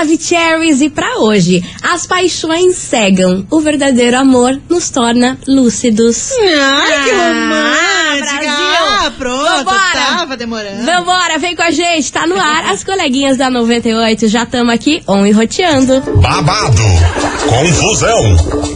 Maravicheries e pra hoje, as paixões cegam, o verdadeiro amor nos torna lúcidos. Ai, que Ah, romântica! Ah, pronto, Vambora! tava demorando. Vambora, vem com a gente, tá no ar. As coleguinhas da 98 já estamos aqui on e roteando. babado, confusão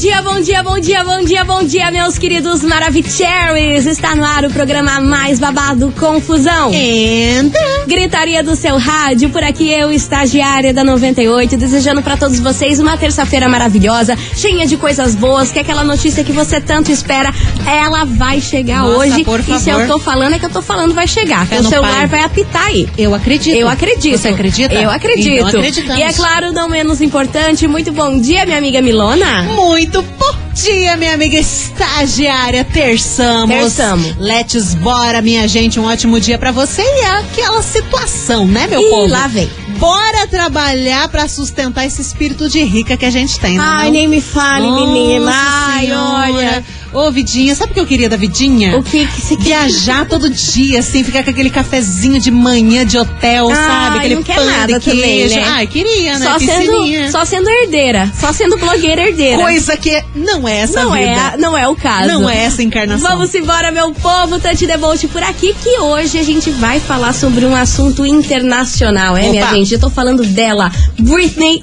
Bom dia, bom dia, bom dia, bom dia, bom dia, meus queridos Maravicheries. Está no ar o programa mais babado Confusão. Entra. Gritaria do seu rádio, por aqui eu, estagiária da 98, desejando pra todos vocês uma terça-feira maravilhosa, cheia de coisas boas, que aquela notícia que você tanto espera, ela vai chegar Nossa, hoje. por E se favor. eu tô falando, é que eu tô falando, vai chegar. Fé o celular pai. vai apitar aí. Eu acredito. Eu acredito. Você acredita? Eu acredito. Então acreditamos. e é claro, não menos importante, muito bom dia, minha amiga Milona. Muito bom dia, minha amiga estagiária. Terçamos. Terçamo. Let's bora, minha gente. Um ótimo dia pra você e aquela situação, né, meu Ih, povo? lá vem. Bora trabalhar pra sustentar esse espírito de rica que a gente tem, né? Ai, não? nem me fale, Nossa menina. Ai, Senhora. olha. Ô, Vidinha, sabe o que eu queria da Vidinha? O que que você quer? Viajar todo dia, assim, ficar com aquele cafezinho de manhã de hotel, Ai, sabe? Aquele não quer pão nada de queijo. também, né? Ai, queria, né? Só Piscininha. sendo, só sendo herdeira. Só sendo blogueira herdeira. Coisa que não é essa não, vida. é, não é o caso. Não é essa encarnação. Vamos embora, meu povo. Tante Debolt por aqui, que hoje a gente vai falar sobre um assunto internacional, é, minha Opa. gente? Eu tô falando dela, Britney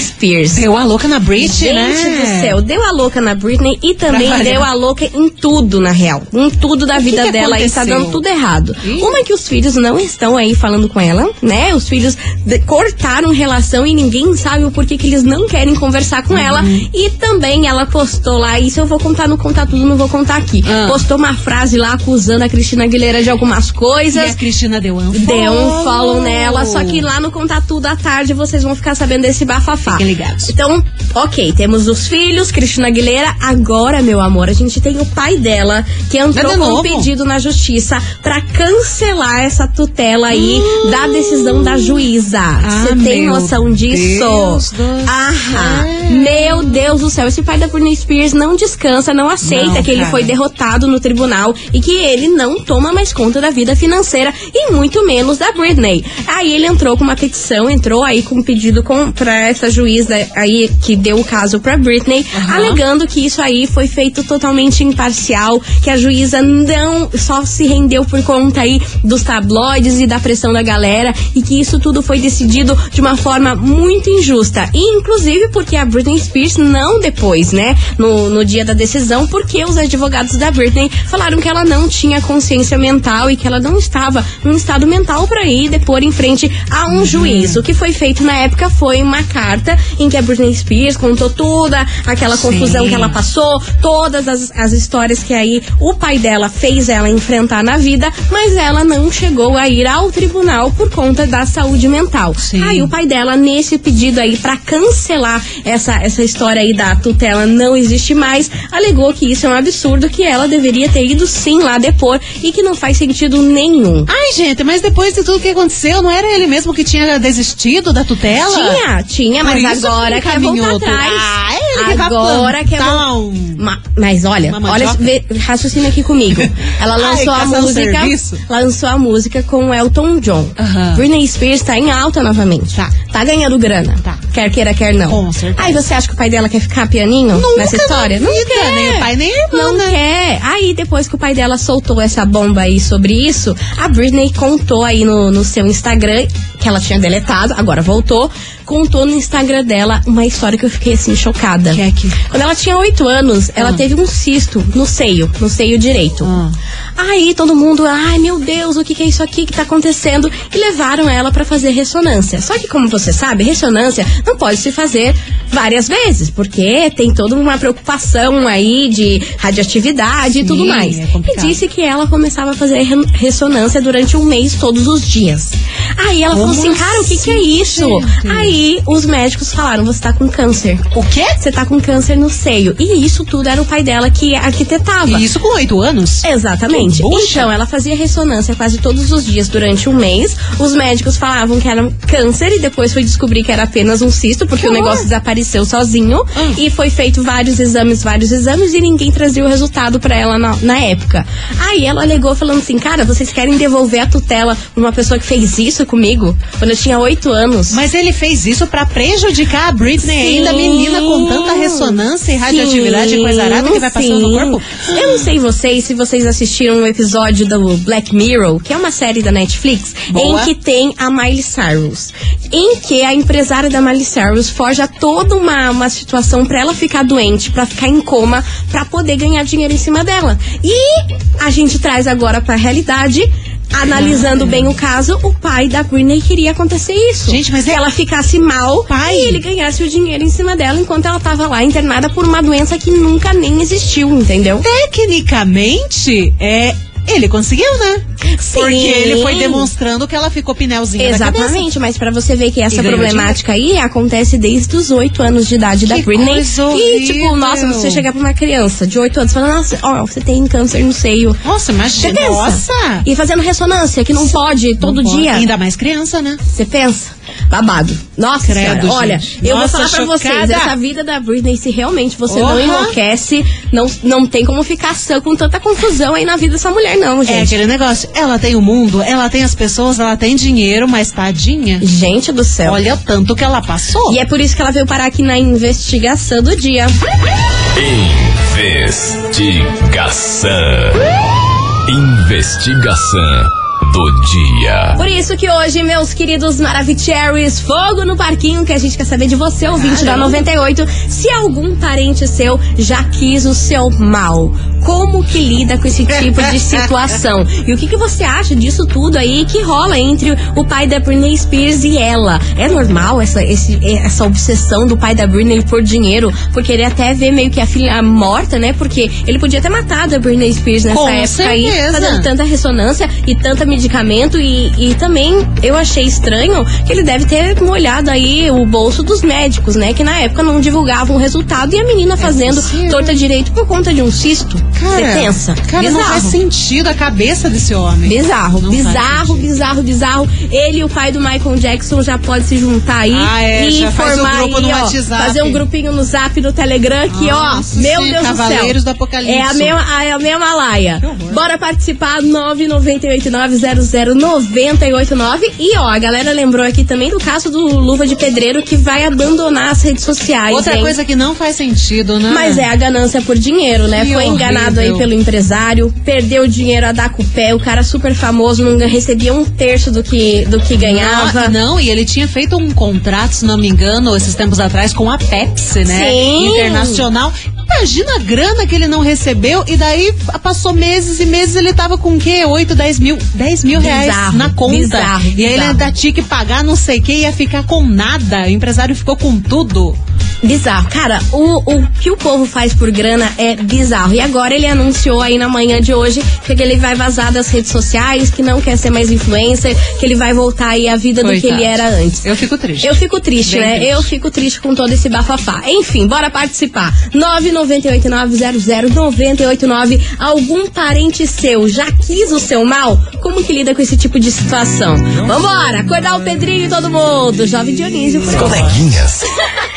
Spears. Deu a louca na Brit, Gente né? do céu, deu a louca na Britney e também variar. Deu a louca em tudo, na real. Em tudo da O que vida que dela e tá dando tudo errado. Ih. Uma é que os filhos não estão aí falando com ela, né? Os filhos de- cortaram relação e ninguém sabe o porquê que eles não querem conversar com ela. Uhum. E também ela postou lá, isso eu vou contar, não contar tudo, não vou contar aqui. Ah. Postou uma frase lá acusando a Cristina Aguilera de algumas E coisas. a Cristina deu um Deu um follow nela, só que lá no Contar Tudo à tarde vocês vão ficar sabendo desse bafafá. Fiquem ligados. Então, ok, temos os filhos, Cristina Aguilera. Agora, meu amor, a gente tem o pai dela, que entrou Nada com um pedido na justiça pra cancelar essa tutela aí da decisão da juíza. Você tem meu noção disso? Deus Aham. Meu Deus do céu, esse pai da Britney Spears não descansa, não aceita Não, que ele foi derrotado no tribunal e que ele não toma mais conta da vida financeira e muito menos da Britney. Aí ele entrou com uma petição, entrou aí com um pedido com, pra essa juíza aí que deu o caso pra Britney, alegando que isso aí foi feito totalmente imparcial, que a juíza não só se rendeu por conta aí dos tabloides e da pressão da galera e que isso tudo foi decidido de uma forma muito injusta. E inclusive porque a Britney Spears não depois, né, no, no dia da decisão, porque os advogados da Britney falaram que ela não tinha consciência mental e que ela não estava num estado mental para ir depor em frente a um juiz. O que foi feito na época foi uma carta em que a Britney Spears contou toda aquela Sim. confusão que ela passou, todas as, as histórias que aí o pai dela fez ela enfrentar na vida, mas ela não chegou a ir ao tribunal por conta da saúde mental. Sim. Aí o pai dela, nesse pedido aí pra cancelar essa, essa história aí da tutela não existe mais, alegou que isso é um absurdo, que ela deveria ter ido sim lá depor e que não faz sentido nenhum. Ai, gente, mas depois de tudo que aconteceu, não era ele mesmo que tinha desistido da tutela? Tinha, tinha, Por mas agora que quer voltar encaminhou tudo. atrás. Ah, ele que vai agora quer plantar voltar. um- Ma- mas olha, Uma olha, vê, raciocina aqui comigo. Ela Ai, lançou a caçando música, lançou a música com o Elton John. Britney Spears tá em alta novamente. Tá. Tá ganhando grana. Tá. Quer queira, quer não. Com certeza. Aí você acha que o pai dela quer ficar pianinho Nunca nessa história? não vida, quer. nem o pai, nem a irmã, Não né? quer. Aí depois que o pai dela soltou essa bomba aí sobre isso, a Britney contou aí no, no seu Instagram que ela tinha deletado, agora voltou, contou no Instagram dela uma história que eu fiquei assim chocada. Que é que- Quando ela tinha oito anos, ela Ah. teve um cisto no seio, no seio direito. Ah. Aí todo mundo, ai meu Deus, o que, que é isso aqui que tá acontecendo? E levaram ela para fazer ressonância. Só que, como você sabe, ressonância não pode se fazer várias vezes, porque tem toda uma preocupação aí de radioatividade e tudo Sim, mais. é e disse que ela começava a fazer re- ressonância durante um mês todos os dias. Aí ela Como falou assim, cara, o que, que é assim, isso? gente? Aí os médicos falaram, você tá com câncer. O quê? Você tá com câncer no seio. E isso tudo era o pai dela que arquitetava. E isso com oito anos? Exatamente. Então, ela fazia ressonância quase todos os dias durante um mês. Os médicos falavam que era câncer e depois foi descobrir que era apenas um cisto, porque Que o horror. negócio desapareceu sozinho. Ah. E foi feito vários exames, vários exames e ninguém trazia o resultado pra ela na, na época. Aí ela alegou falando assim: Cara, vocês querem devolver a tutela pra uma pessoa que fez isso comigo quando eu tinha oito anos? Mas ele fez isso pra prejudicar a Britney, Sim. ainda menina com tanta ressonância e radioatividade e coisa arada que vai passando no sim. corpo. Eu não sei vocês, se vocês assistiram um episódio do Black Mirror, que é uma série da Netflix, Boa. em que tem a Miley Cyrus. Em que a empresária da Miley Cyrus forja toda uma, uma situação pra ela ficar doente, pra ficar em coma, pra poder ganhar dinheiro em cima dela. E a gente traz agora pra realidade. Analisando bem o caso, o pai da Britney queria acontecer isso. Gente, mas que é- ela ficasse mal Pai. e ele ganhasse o dinheiro em cima dela enquanto ela tava lá internada por uma doença que nunca nem existiu, entendeu? Tecnicamente, é. Ele conseguiu, né? Sim. Porque ele foi demonstrando que ela ficou pneuzinha da cabeça. Exatamente, mas pra você ver que essa problemática aí acontece desde os 8 anos de idade da Que Britney. coisa e, tipo, nossa, você chegar pra uma criança de 8 anos e falar, nossa, ó, você tem câncer no seio. Nossa, imagina. Nossa! E fazendo ressonância, que não pode todo Não pode. dia. Ainda mais criança, né? Você pensa? Babado. Nossa Credo, olha, gente. eu Nossa, vou falar pra vocês, essa vida da Britney, se realmente você não enlouquece, não, não tem como ficar sã com tanta confusão aí na vida dessa mulher, não, É gente. aquele negócio. Ela tem o mundo, ela tem as pessoas, ela tem dinheiro, mas tadinha. Gente do céu. Olha o tanto que ela passou. E é por isso que ela veio parar aqui na investigação do dia. Investigação. Investigação do dia. Isso que hoje, meus queridos Maravicheries, fogo no parquinho, que a gente quer saber de você, ouvinte da 98, se algum parente seu já quis o seu mal. Como que lida com esse tipo de situação? E o que, que você acha disso tudo aí que rola entre o pai da Britney Spears e ela? É normal essa, esse- essa obsessão do pai da Britney por dinheiro? Por querer até ver meio que a filha morta, né? Porque ele podia ter matado a Britney Spears nessa Com época aí, certeza. fazendo tanta ressonância e tanta medicamento e, e também eu achei estranho que ele deve ter molhado aí o bolso dos médicos, né? Que na época não divulgavam o resultado e a menina fazendo possível. torta direito por conta de um cisto. Você pensa? Cara, não faz sentido a cabeça desse homem. Bizarro, Não bizarro, bizarro, bizarro. Ele e o pai do Michael Jackson já pode se juntar aí Ah, é, e faz formar grupo aí, ó, fazer um grupinho no Zap, no Telegram, que Nossa, ó, meu sim, Deus Cavaleiros do do céu. Apocalipse. É a mesma, é a mesma laia. Bora participar 998900989 e ó, a galera lembrou aqui também do caso do Luva de Pedreiro que vai abandonar as redes sociais. Outra hein? coisa que não faz sentido, né? Mas é a ganância por dinheiro, né? Que Foi enganado aí horrível. pelo empresário, perdeu o dinheiro a dar com o pé, o cara super famoso não recebia um terço do que, do que ganhava. Não, não, e ele tinha feito um contrato, se não me engano, esses tempos atrás, com a Pepsi, né? Sim. Internacional. Imagina a grana que ele não recebeu e daí passou meses e meses ele tava com o quê? 8, 10 mil, 10 mil reais Bizarro, na conta. bizarro, e aí ele bizarro. ainda tinha que pagar não sei o que, ia ficar com nada. O empresário ficou com tudo. Bizarro. Cara, o, o que o povo faz por grana é bizarro. E agora ele anunciou aí na manhã de hoje que ele vai vazar das redes sociais, que não quer ser mais influencer, que ele vai voltar aí à vida do que Coitado. ele era antes. Eu fico triste. Eu fico triste, Bem né? triste. Eu fico triste com todo esse bafafá. Enfim, bora participar. 998900989. Algum parente seu já quis o seu mal? Como que lida com esse tipo de situação? Vambora! Acordar o Pedrinho e todo mundo. Jovem Dionísio por aí. Coleguinhas.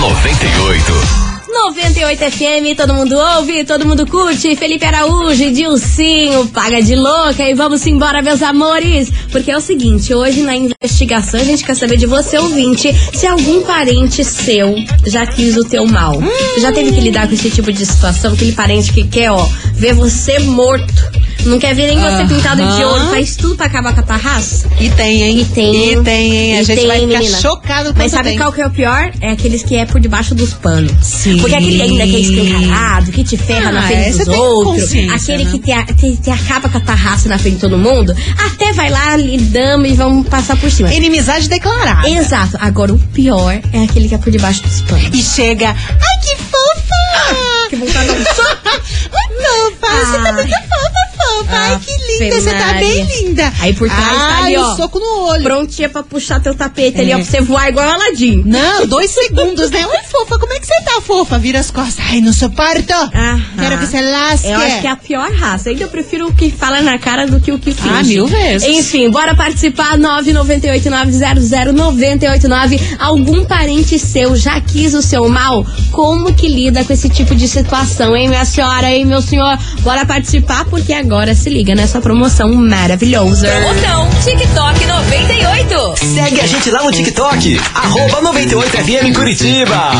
da 98. 98 FM, todo mundo ouve, todo mundo curte. Felipe Araújo Dilcinho, paga de louca. E vamos embora, meus amores. Porque é o seguinte, hoje na investigação a gente quer saber de você, ouvinte, se algum parente seu já quis o teu mal. Já teve que lidar com esse tipo de situação, aquele parente que quer, ó, ver você morto. Não quer ver nem você Aham. pintado de ouro, faz tudo pra acabar com a tua raça. E tem, hein? E tem. E tem, hein? A gente tem, vai ficar menina. chocado Mas quando sabe tem. qual que é o pior? É aqueles que é por debaixo dos panos. Sim. Porque aquele ainda que é escancarado, que te ferra Ah, na frente esse dos outros, aquele né? que te, te- te acaba com a tarraça na frente de todo mundo, até vai lá, lhe damos e vamos passar por cima. Inimizade declarada. Exato. Agora o pior é aquele que é por debaixo dos panos. E chega. Ai, que fofa! Que vontade de. Ai, fofa, você tá muito fofa, fofa. Ai, que linda, você tá bem linda. Aí por trás tá Ai, ali, o ó. soco no olho. Prontinha pra puxar teu tapete ali, É. ó, pra você voar igual a Aladim. Não, dois segundos, né? Oi, fofa, como é que você tá, fofa? Vira as costas. Ai, não suporto. Aham. Quero que você lasque. Eu acho que é a pior raça. Ainda eu prefiro o que fala na cara do que o que finge. Ah, mil vezes. Enfim, bora participar. 998-900-989. Algum parente seu já quis o seu mal? Como que lida com esse tipo de situação, hein, minha senhora, hein, meu senhor? Bora participar, porque agora se liga nessa promoção maravilhosa. Promoção TikTok 98. Segue a gente lá no TikTok, arroba 98FM Curitiba.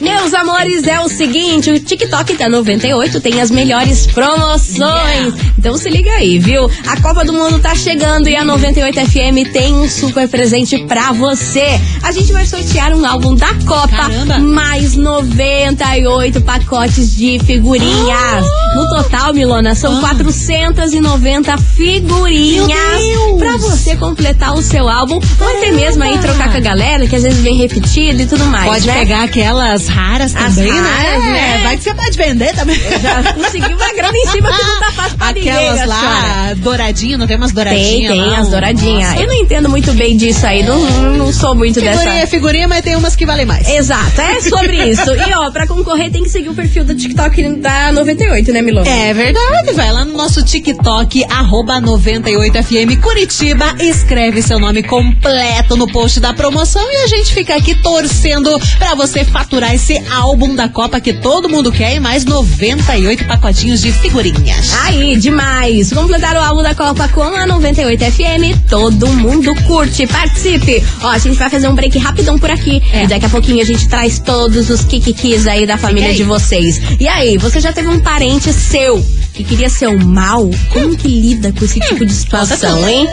Meus amores, é o seguinte, o TikTok da 98 tem as melhores promoções. Então se liga aí, viu? A Copa do Mundo tá chegando e a 98 FM tem um super presente pra você. A gente vai sortear um álbum da Copa, Caramba. mais 98 pacotes de figurinhas. No total, Milona, são 490 figurinhas Ah. Meu Deus. pra você completar o seu álbum ou até mesmo aí trocar com a galera, que às vezes vem repetido e tudo mais, Pode né? pegar aquelas raras As também, raras, né? né? Vai que você pode vender também. Já conseguiu uma grana em cima que não tá fácil pra ninguém, Aquelas senhora. lá, douradinho, não tem umas douradinhas Tem, tem, as douradinhas. Nossa. Eu não entendo muito bem disso aí, não, não sou muito Figurinha é dessa. figurinha, mas tem umas que valem mais. Exato, é sobre isso. E ó, pra concorrer tem que seguir o perfil do TikTok da 98, né, Milona? É verdade, vai lá no nosso TikTok, arroba 98FM Curitiba, escreve seu nome completo no post da promoção e a gente fica aqui torcendo pra você faturar esse álbum da Copa que todo mundo quer e mais 98 pacotinhos de figurinhas. Aí, demais! Completar o álbum da Copa com a 98 FM, todo mundo curte, participe! Ó, a gente vai fazer um break rapidão por aqui É. e daqui a pouquinho a gente traz todos os kikikis aí da família aí. de vocês. E aí, você já teve um parente seu que queria ser o mal? Como que lida com esse tipo de situação, hein?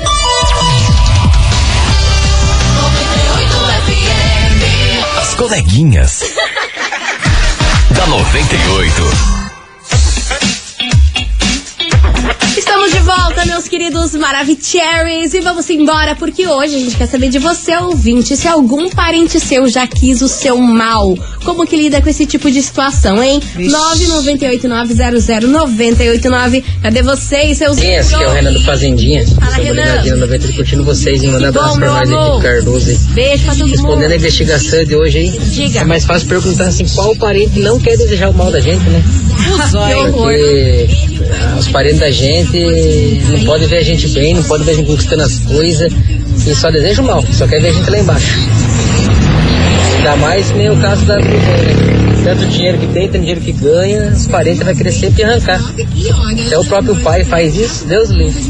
As coleguinhas. da 98. Estamos de volta, meus queridos Maravicheries, e vamos embora porque hoje a gente quer saber de você, ouvinte, se algum parente seu já quis o seu mal. Como que lida com esse tipo de situação, hein? 998900989. Cadê vocês, seus Sim, esse que é o Renan do Fazendinha. Fala, Sou Renan. ligadinho na 90 curtindo vocês e mandar abraço pra aí, amor. Felipe Cardoso aí. Beijo pra todo Respondendo a mundo. investigação de hoje aí, Diga. é mais fácil perguntar assim, qual parente não quer desejar o mal da gente, né? Que horror. Porque os parentes da gente não podem ver a gente bem, não podem ver a gente conquistando as coisas e só desejam mal, só quer ver a gente lá embaixo. Ainda mais nem o caso da né? Tanto dinheiro que tem, tanto dinheiro que ganha, os parentes vão querer sempre arrancar. Até o próprio pai faz isso, Deus livre.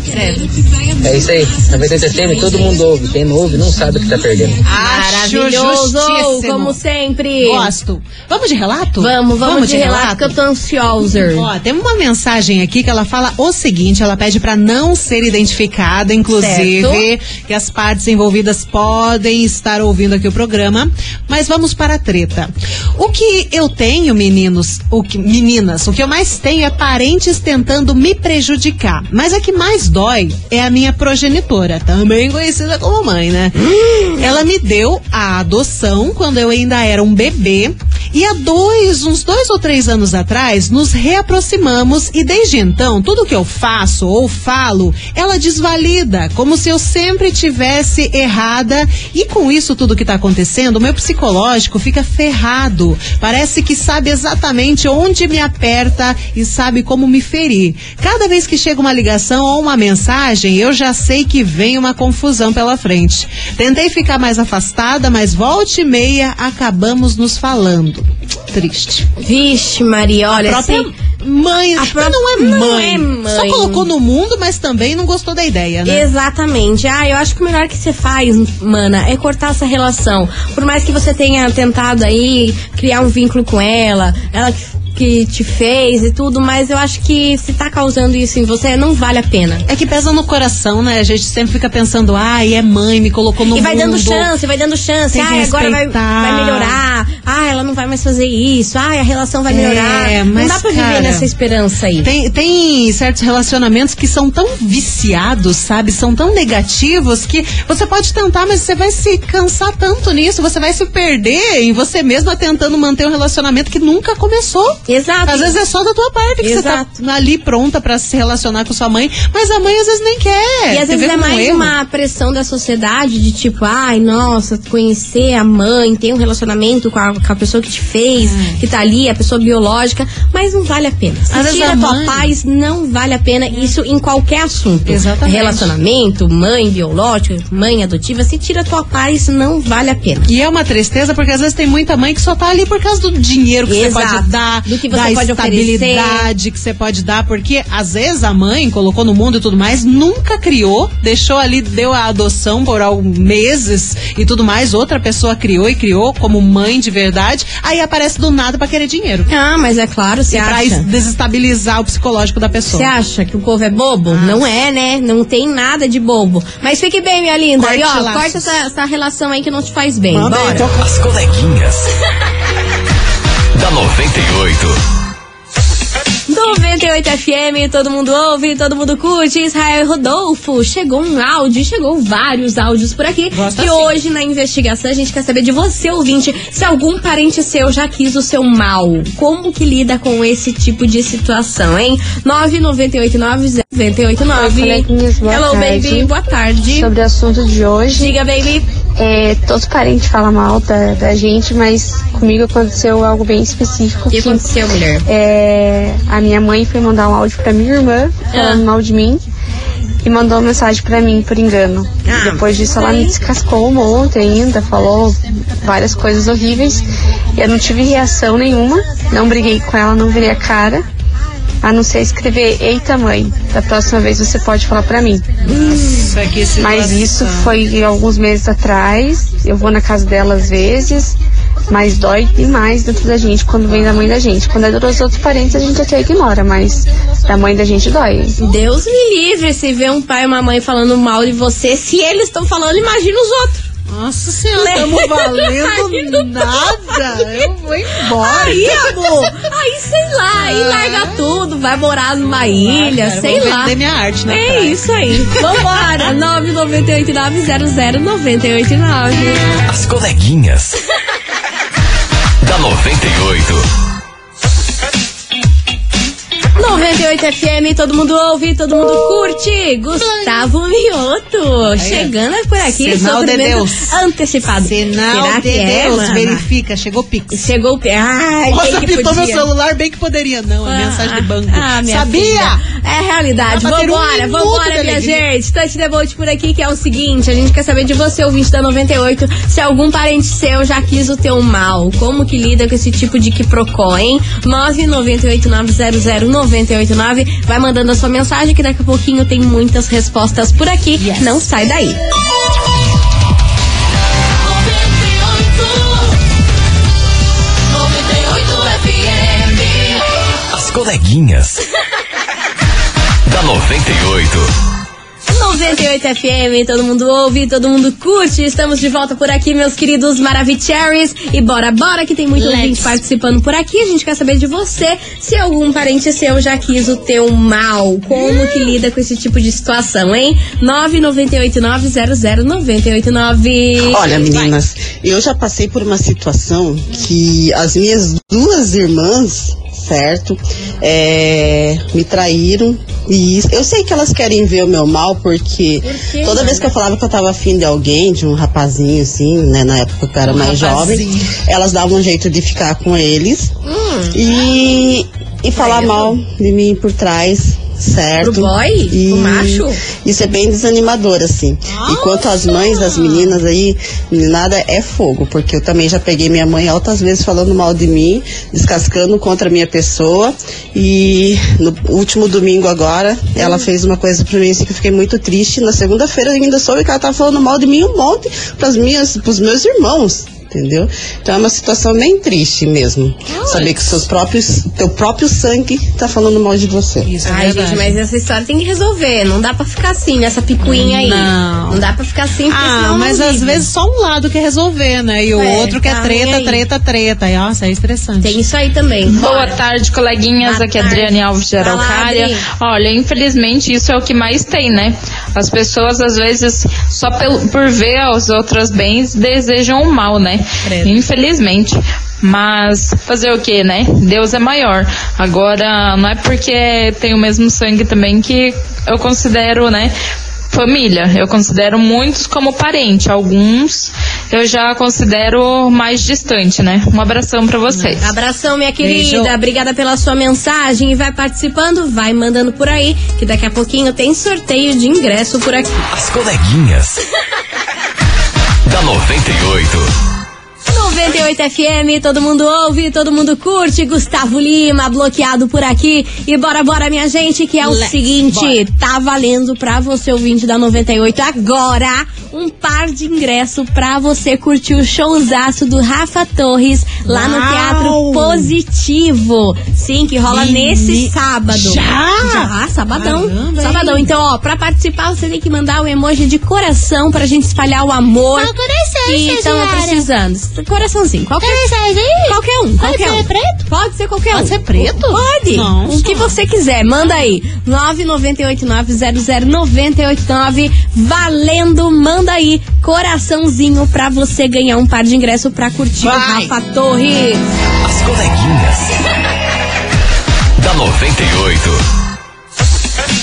É isso aí. Na verdade, FM, todo mundo ouve. Quem não ouve não sabe o que tá perdendo. Maravilhoso, justíssimo. como sempre. Gosto. Vamos de relato? Vamos, vamos, de, relato, que eu tô ansiosa. Ó, tem uma mensagem aqui que ela fala o seguinte: ela pede pra não ser identificada, inclusive, que as partes envolvidas podem estar ouvindo aqui o programa. Mas vamos para a treta. O que eu tenho, meninos, o que, meninas, o que eu mais tenho é parentes tentando me prejudicar. Mas a que mais dói é a minha progenitora, também conhecida como mãe, né? Ela me deu a adoção quando eu ainda era um bebê. E há dois, uns dois ou três anos atrás, nos reaproximamos e desde então, tudo que eu faço ou falo, ela desvalida, como se eu sempre tivesse errada. E com isso tudo que tá acontecendo, o meu psicológico fica ferrado. Parece que sabe exatamente onde me aperta e sabe como me ferir. Cada vez que chega uma ligação ou uma mensagem, eu já sei que vem uma confusão pela frente. Tentei ficar mais afastada, mas volte e meia acabamos nos falando. Triste. Vixe, Maria, olha, a própria assim, mãe, a mas pró- não é não mãe. é mãe. Só colocou no mundo, mas também não gostou da ideia, né? Exatamente. Ah, eu acho que o melhor que você faz, mana, é cortar essa relação. Por mais que você tenha tentado aí criar um vínculo com ela, ela que te fez e tudo, mas eu acho que se tá causando isso em você, não vale a pena. É que pesa no coração, né? A gente sempre fica pensando, ai, é mãe, me colocou no E vai mundo. dando chance, vai dando chance. Ah, agora vai, vai melhorar. Ah, ela não vai mais fazer isso. Ah, a relação vai É, melhorar. mas, não dá pra cara, viver nessa esperança aí. Tem, tem certos relacionamentos que são tão viciados, sabe? São tão negativos que você pode tentar, mas você vai se cansar tanto nisso, você vai se perder em você mesma tentando manter um relacionamento que nunca começou. Exato. Às vezes é só da tua parte que Exato. você tá ali pronta pra se relacionar com sua mãe, mas a mãe às vezes nem quer. E às vezes é mais erro. uma pressão da sociedade de tipo, ai, nossa, conhecer a mãe, ter um relacionamento com a, com a pessoa que te fez, que tá ali, a pessoa biológica, mas não vale a pena. Se Às tira a tua mãe- paz, não vale a pena. Isso em qualquer assunto. Exatamente. Relacionamento, mãe biológica, mãe adotiva, se tira a tua paz, não vale a pena. E é uma tristeza porque às vezes tem muita mãe que só tá ali por causa do dinheiro que Exato. você pode dar, Do que você da pode estabilidade que você pode dar, porque às vezes a mãe colocou no mundo e tudo mais, nunca criou, deixou ali, deu a adoção por alguns meses e tudo mais, outra pessoa criou e criou como mãe de verdade, aí aparece do nada pra querer dinheiro. Ah, mas é claro, você E pra acha. desestabilizar o psicológico da pessoa. Você acha que o povo é bobo? Não é, né? Não tem nada de bobo. Mas fique bem, minha linda. Corte e ó, laços. corta essa, essa relação aí que não te faz bem. Manda aí, Bora. então. As coleguinhas. da 98. 98 FM, todo mundo ouve, todo mundo curte. Israel Rodolfo, chegou um áudio, chegou vários áudios por aqui. Gosta e sim. hoje na investigação a gente quer saber de você, ouvinte, se algum parente seu já quis o seu mal. Como que lida com esse tipo de situação, hein? 998900989. coleguinhas, boa Hello, tarde. baby, boa tarde. Sobre o assunto de hoje, Diga, baby. É, todos parentes falam mal da, da gente, mas comigo aconteceu algo bem específico. O que que, aconteceu, mulher? é, a minha mãe foi mandar um áudio pra minha irmã, falando Ah. mal de mim, e mandou uma mensagem pra mim, por engano. Ah, Depois disso, ela me descascou um monte ainda, falou várias coisas horríveis. E eu não tive reação nenhuma, não briguei com ela, não virei a cara. A não ser escrever, eita mãe, da próxima vez você pode falar pra mim. Isso aqui, Mas isso foi alguns meses atrás. Eu vou na casa dela às vezes, mas dói demais dentro da gente quando vem da mãe da gente. Quando é dos outros parentes a gente até ignora, mas da mãe da gente dói. Deus me livre se vê um pai e uma mãe falando mal de você. Se eles estão falando, imagina os outros. Nossa senhora, Né? estamos valendo nada. Eu vou embora. Aí, amor, aí sei lá, aí larga tudo, vai morar numa ilha, cara, sei vou lá. vender minha arte na É praia. isso aí. Vambora, 998900989. As coleguinhas. da 98. 98 FM, todo mundo ouve, todo mundo curte. Gustavo Mioto, chegando por aqui, Sinal de Deus. antecipado. Sinal Será de que é, Deus, mana? verifica, chegou o Pix. Chegou o pé. Ai, Nossa, meu celular, bem que poderia. Não, é mensagem de banco. Ah, minha Sabia? filha. É realidade. Ter um Vambora, vambora, minha gente. Touch the boat por aqui, que é o seguinte: a gente quer saber de você, ouvinte da 98, se algum parente seu já quis o teu mal. Como que lida com esse tipo de quiprocó, hein? 998900989. Vai mandando a sua mensagem, que daqui a pouquinho tem muitas respostas por aqui. Não sai daí. As coleguinhas. da 98. 98 FM, todo mundo ouve, todo mundo curte. Estamos de volta por aqui, meus queridos Maravicheries. E bora, bora, que tem muita Let's. gente participando por aqui. A gente quer saber de você se algum parente seu já quis o teu mal. Como que lida com esse tipo de situação, hein? 998900989. Olha, meninas, eu já passei por uma situação que as minhas duas irmãs, certo, é, me traíram. E isso- eu sei que elas querem ver o meu mal, porque quê, toda vez que eu falava que eu tava afim de alguém, de um rapazinho assim, né, na época que eu era mais jovem, rapazinho. elas davam um jeito de ficar com eles Hum. e, e falar mal de mim por trás. Certo. Pro boy? E Pro macho? Isso é bem desanimador, assim. E quanto às mães das meninas aí, nada é fogo, porque eu também já peguei minha mãe altas vezes falando mal de mim, descascando contra a minha pessoa. E no último domingo agora, ela fez uma coisa pra mim assim que eu fiquei muito triste. Na segunda-feira eu ainda soube que ela tava falando mal de mim um monte pras minhas, pros meus irmãos. Entendeu? Então é uma situação bem triste mesmo. Saber que seus próprios, teu próprio sangue tá falando mal de você. Isso é Ai, verdade. gente, mas essa história tem que resolver. Não dá pra ficar assim, nessa picuinha aí. Não. Não dá pra ficar assim, porque Ah, senão mas não às vezes só um lado quer resolver, né? E o É, outro quer tá, treta, treta, treta. E, nossa, é estressante. Tem isso aí também. Boa Bora. tarde, coleguinhas. Boa Aqui é tarde. Adriane Alves de Araucária. Olha, infelizmente isso é o que mais tem, né? As pessoas, às vezes, só pelo- por ver as outras bens, desejam o mal, né? Credo. Infelizmente. Mas fazer o que, né? Deus é maior. Agora, não é porque tem o mesmo sangue também que eu considero, né? Família, eu considero muitos como parente, alguns eu já considero mais distante, né? Um abração pra vocês. Abração, minha Beijo. querida. Obrigada pela sua mensagem. E vai participando, vai mandando por aí, que daqui a pouquinho tem sorteio de ingresso por aqui. As coleguinhas. da 98. 98 FM, todo mundo ouve, todo mundo curte. Gustavo Lima, bloqueado por aqui. E bora, bora, minha gente, que é o Let's seguinte: tá valendo pra você, ouvinte da 98, agora um par de ingresso pra você curtir o showzaço do Rafa Torres lá no Uau! Teatro Positivo. Sim, que rola Meni- nesse sábado. Já? Já, sabadão. Caramba, hein? sabadão. Então, ó, pra participar, você tem que mandar o emoji de coração pra gente espalhar o amor. Qual coração, que estamos estagiária? precisando. Coraçãozinho, qualquer, qualquer um. Pode Qualquer ser um. preto? Pode ser qualquer Pode um. ser preto? Pode. Nossa. O que você quiser, manda aí. 998900989. Valendo, manda aí. Coraçãozinho pra você ganhar um par de ingresso pra curtir o Vai. Rafa Torres. As coleguinhas. da 98.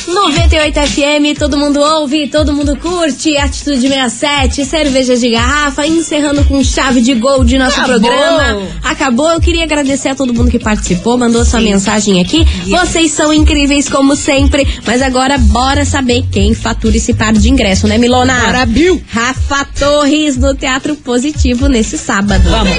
98 FM, todo mundo ouve, todo mundo curte. Atitude 67, cerveja de garrafa, encerrando com chave de gol de nosso Acabou. programa. Acabou. Eu queria agradecer a todo mundo que participou, mandou sua mensagem aqui. Vocês são incríveis como sempre. Mas agora bora saber quem fatura esse par de ingresso, né, Milona? Bora, Bill. Rafa Torres no Teatro Positivo nesse sábado. Vamos.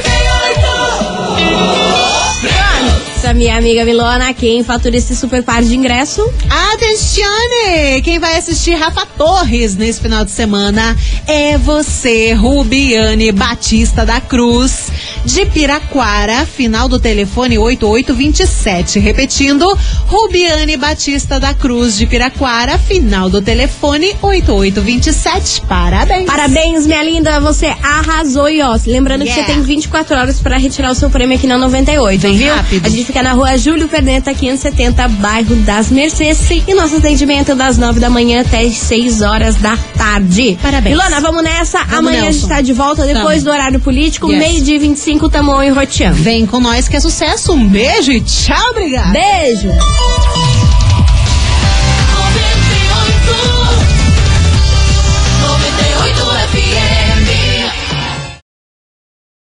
Essa minha amiga Milona, quem fatura esse super par de ingresso? Atenzione! Quem vai assistir Rafa Torres nesse final de semana é você, Rubiane Batista da Cruz, de Piraquara, final do telefone 8827. Repetindo, Rubiane Batista da Cruz, de Piraquara, final do telefone 8827. Parabéns! Parabéns, minha linda, você arrasou e ó, lembrando que Yeah. você tem 24 horas pra retirar o seu prêmio aqui na 98, Bem viu? rápido. A gente fica na rua Júlio Perneta, 570, bairro das Mercês. E nosso atendimento é das 9 da manhã até as 6 horas da tarde. Parabéns. Ilona, vamos nessa. Vamos, Amanhã a Nelson. gente tá de volta depois Tamo. do horário político, Yes. meio-dia e 25, 5 e Rotião. Vem com nós que é sucesso. Um beijo e tchau, obrigada. Beijo.